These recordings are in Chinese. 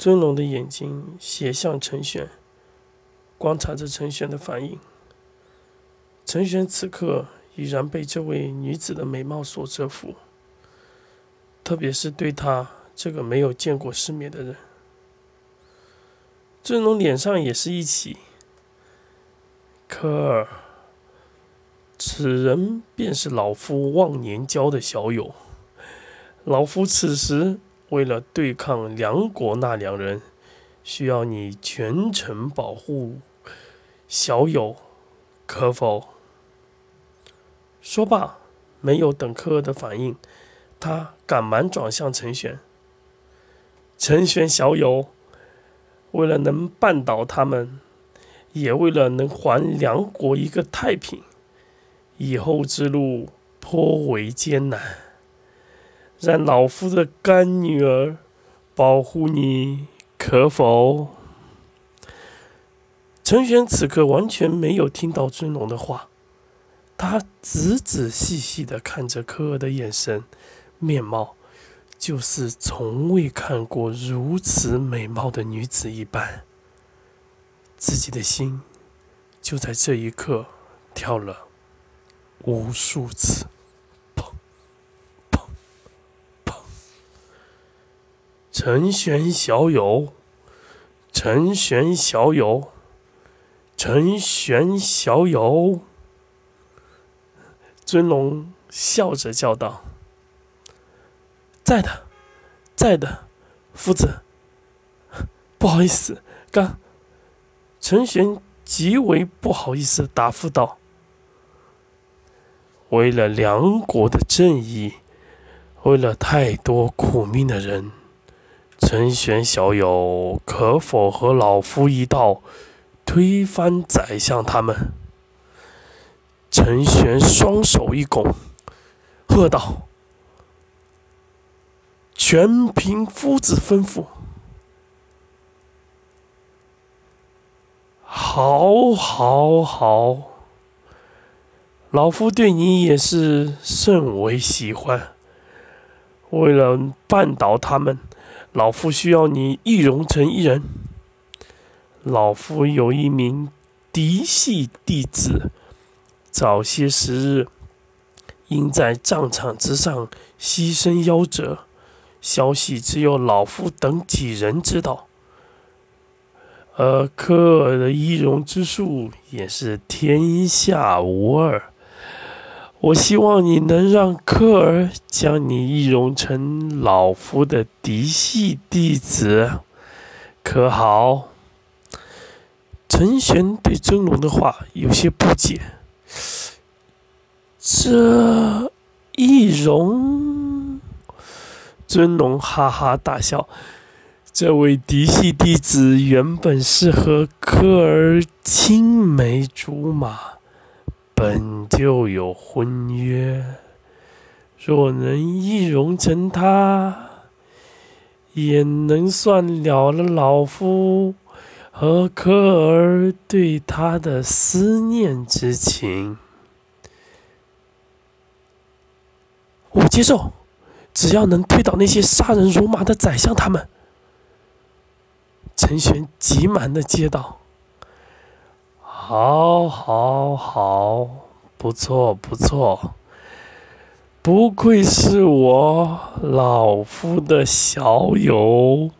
尊龙的眼睛斜向陈玄，观察着陈玄的反应。陈玄此刻已然被这位女子的美貌所折服，特别是对她这个没有见过世面的人。尊龙脸上也是一起。可儿，此人便是老夫忘年交的小友。老夫此时。为了对抗梁国那两人，需要你全程保护小友，可否？说罢，没有等科尔的反应，他赶忙转向陈玄。陈玄小友，为了能绊倒他们，也为了能还梁国一个太平，以后之路颇为艰难。让老夫的干女儿保护你，可否？陈玄此刻完全没有听到尊龙的话，他仔仔细细的看着科尔的眼神、面貌，就是从未看过如此美貌的女子一般。自己的心就在这一刻跳了无数次。陈玄小友，陈玄小友，陈玄小友。尊龙笑着叫道：“在的，在的，夫子。不好意思，刚……”陈玄极为不好意思答复道：“为了梁国的正义，为了太多苦命的人。”陈玄小友，可否和老夫一道推翻宰相他们？陈玄双手一拱，喝道：“全凭夫子吩咐。”好，好，好，老夫对你也是甚为喜欢。为了绊倒他们。老夫需要你易容成一人。老夫有一名嫡系弟子，早些时日因在战场之上牺牲夭折，消息只有老夫等几人知道。而科尔的易容之术也是天下无二。我希望你能让科尔将你易容成老夫的嫡系弟子，可好？陈玄对尊龙的话有些不解。这易容？尊龙哈哈大笑。这位嫡系弟子原本是和科尔青梅竹马。本就有婚约，若能易容成他，也能算了了老夫和科尔对他的思念之情。我接受，只要能推倒那些杀人如麻的宰相，他们。陈玄急忙的接道。好，好，好，不错，不错，不愧是我老夫的小友。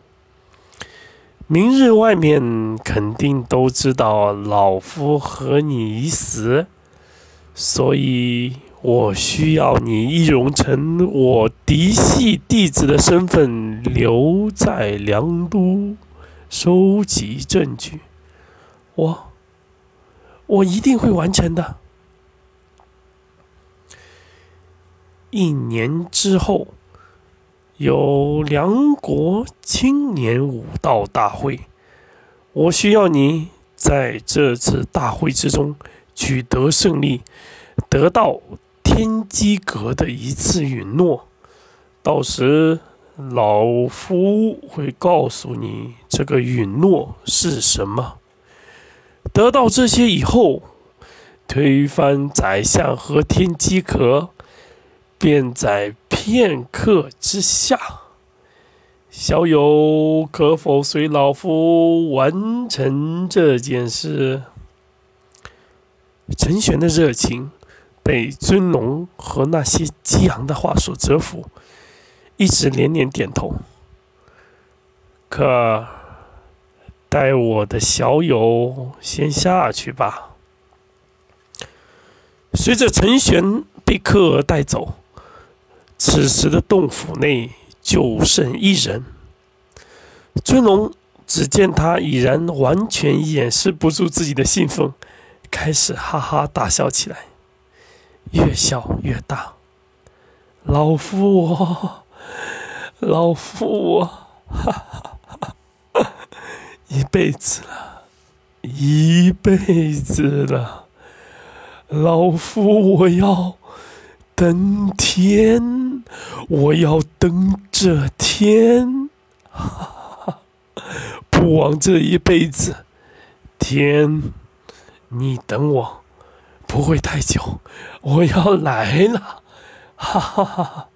明日外面肯定都知道老夫和你已死，所以我需要你易容成我嫡系弟子的身份，留在梁都收集证据。我。我一定会完成的。一年之后，有梁国青年武道大会，我需要你在这次大会之中取得胜利，得到天机阁的一次允诺。到时，老夫会告诉你这个允诺是什么。得到这些以后，推翻宰相和天机阁，便在片刻之下。小友可否随老夫完成这件事？陈玄的热情被尊龙和那些激昂的话所折服，一直连连点头。可带我的小友先下去吧。随着陈玄被科尔带走，此时的洞府内就剩一人。尊龙只见他已然完全掩饰不住自己的兴奋，开始哈哈大笑起来，越笑越大。老夫我，老夫我，哈哈哈！一辈子了，一辈子了。老夫我要登天，我要登这天，哈 哈不枉这一辈子。天，你等我，不会太久，我要来了，哈哈哈哈。